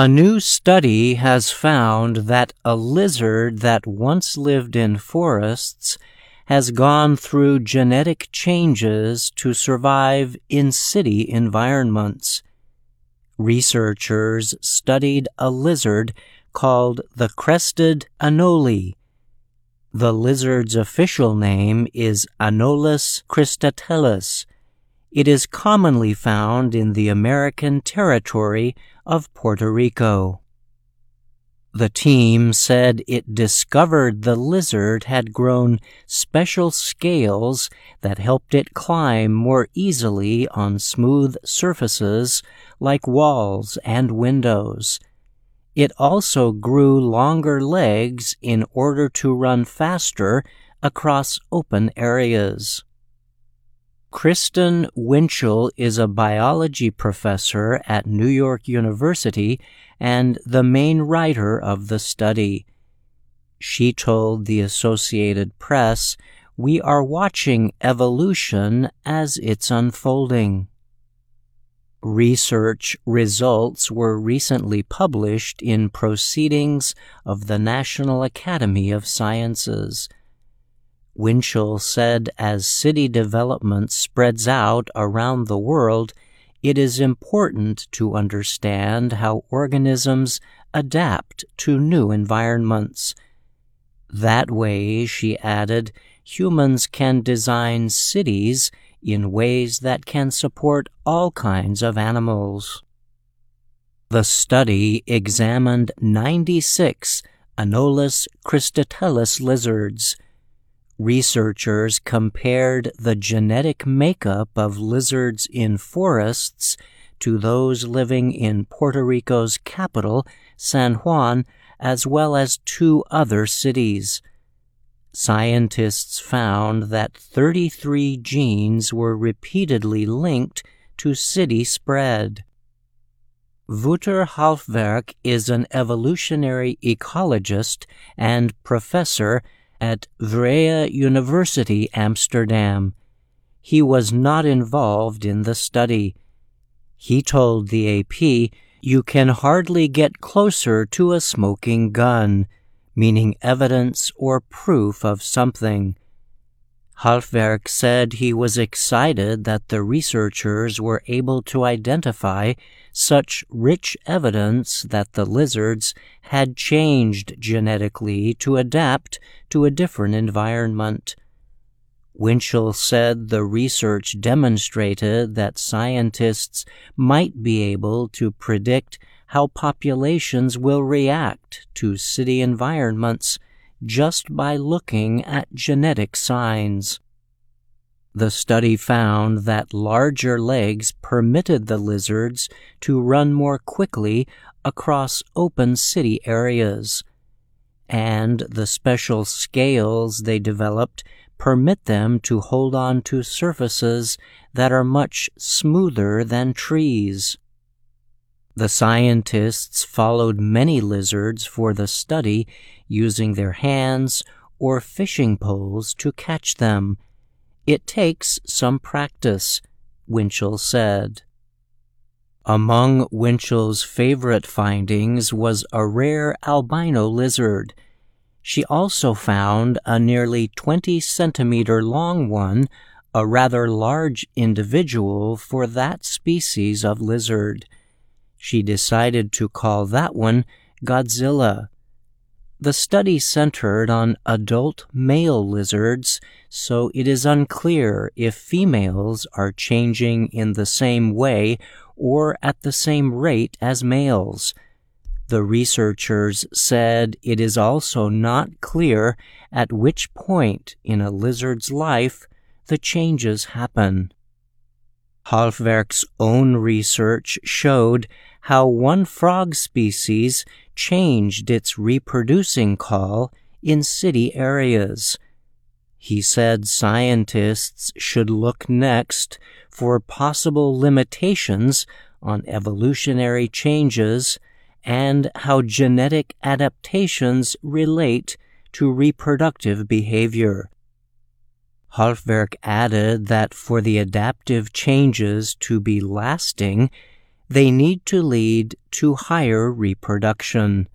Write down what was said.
A new study has found that a lizard that once lived in forests has gone through genetic changes to survive in city environments. Researchers studied a lizard called the crested anole. The lizard's official name is Anolis cristatellus. It is commonly found in the American territory of Puerto Rico. The team said it discovered the lizard had grown special scales that helped it climb more easily on smooth surfaces like walls and windows. It also grew longer legs in order to run faster across open areas. Kristin Winchell is a biology professor at New York University and the main writer of the study. She told the Associated Press, We are watching evolution as it's unfolding. Research results were recently published in Proceedings of the National Academy of Sciences. Winchell said as city development spreads out around the world, it is important to understand how organisms adapt to new environments. That way, she added, humans can design cities in ways that can support all kinds of animals. The study examined 96 Anolis cristatellus lizards researchers compared the genetic makeup of lizards in forests to those living in Puerto Rico's capital, San Juan, as well as two other cities. Scientists found that 33 genes were repeatedly linked to city spread. Wouter Halfwerk is an evolutionary ecologist and professor at Vrije University, Amsterdam. He was not involved in the study. He told the AP, You can hardly get closer to a smoking gun, meaning evidence or proof of something. Halfwerk said he was excited that the researchers were able to identify such rich evidence that the lizards had changed genetically to adapt to a different environment. Winchell said the research demonstrated that scientists might be able to predict how populations will react to city environments just by looking at genetic signs. The study found that larger legs permitted the lizards to run more quickly across open city areas, and the special scales they developed permit them to hold on to surfaces that are much smoother than trees. The scientists followed many lizards for the study using their hands or fishing poles to catch them. It takes some practice, Winchell said. Among Winchell's favorite findings was a rare albino lizard. She also found a nearly 20 centimeter long one, a rather large individual for that species of lizard. She decided to call that one Godzilla. The study centered on adult male lizards, so it is unclear if females are changing in the same way or at the same rate as males. The researchers said it is also not clear at which point in a lizard's life the changes happen. Halfwerk's own research showed how one frog species changed its reproducing call in city areas. He said scientists should look next for possible limitations on evolutionary changes and how genetic adaptations relate to reproductive behavior. Halfwerk added that for the adaptive changes to be lasting, they need to lead to higher reproduction.